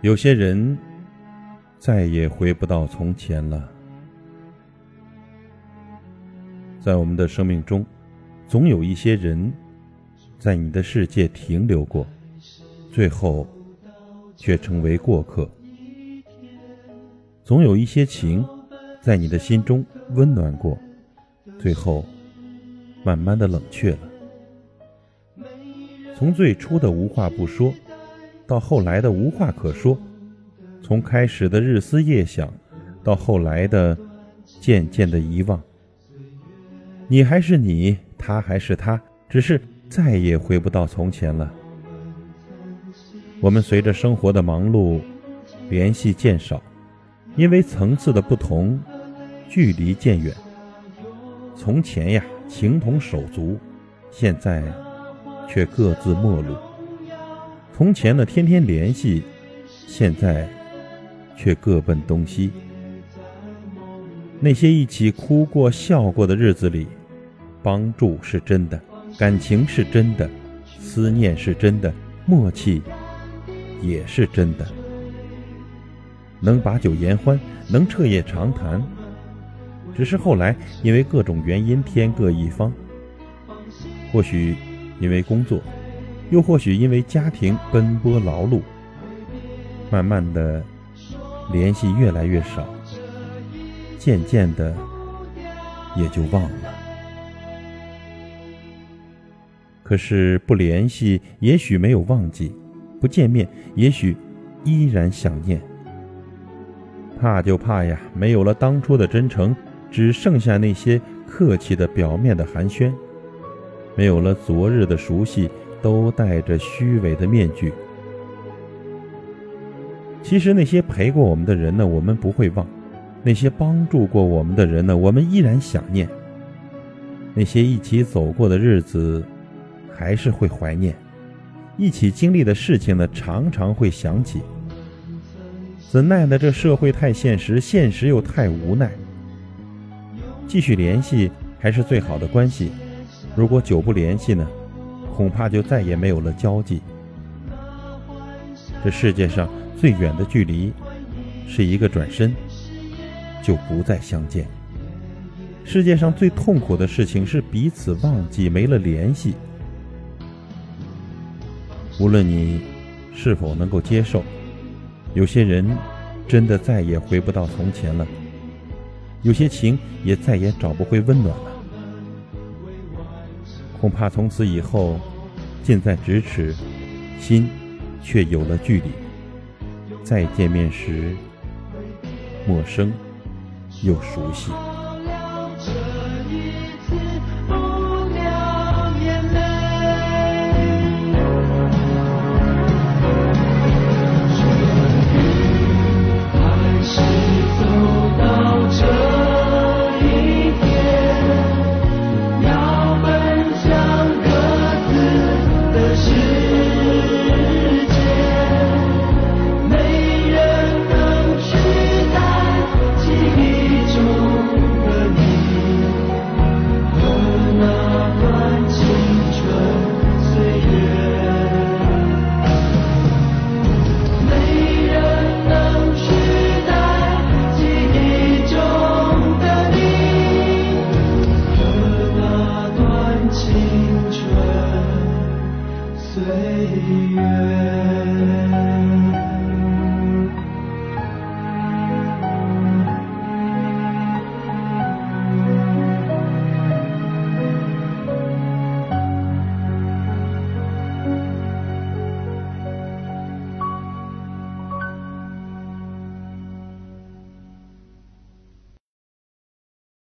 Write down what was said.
有些人再也回不到从前了。在我们的生命中，总有一些人在你的世界停留过，最后却成为过客；总有一些情在你的心中温暖过，最后慢慢的冷却了。从最初的无话不说，到后来的无话可说；从开始的日思夜想，到后来的渐渐的遗忘。你还是你，他还是他，只是再也回不到从前了。我们随着生活的忙碌，联系渐少，因为层次的不同，距离渐远。从前呀，情同手足，现在却各自陌路。从前的天天联系，现在却各奔东西。那些一起哭过、笑过的日子里。帮助是真的，感情是真的，思念是真的，默契也是真的。能把酒言欢，能彻夜长谈，只是后来因为各种原因天各一方。或许因为工作，又或许因为家庭奔波劳碌，慢慢的联系越来越少，渐渐的也就忘了。可是不联系，也许没有忘记；不见面，也许依然想念。怕就怕呀，没有了当初的真诚，只剩下那些客气的表面的寒暄；没有了昨日的熟悉，都带着虚伪的面具。其实那些陪过我们的人呢，我们不会忘；那些帮助过我们的人呢，我们依然想念。那些一起走过的日子。还是会怀念，一起经历的事情呢，常常会想起。怎奈呢？这社会太现实，现实又太无奈。继续联系还是最好的关系，如果久不联系呢，恐怕就再也没有了交集。这世界上最远的距离，是一个转身，就不再相见。世界上最痛苦的事情是彼此忘记，没了联系。无论你是否能够接受，有些人真的再也回不到从前了，有些情也再也找不回温暖了。恐怕从此以后，近在咫尺，心却有了距离。再见面时，陌生又熟悉。岁月。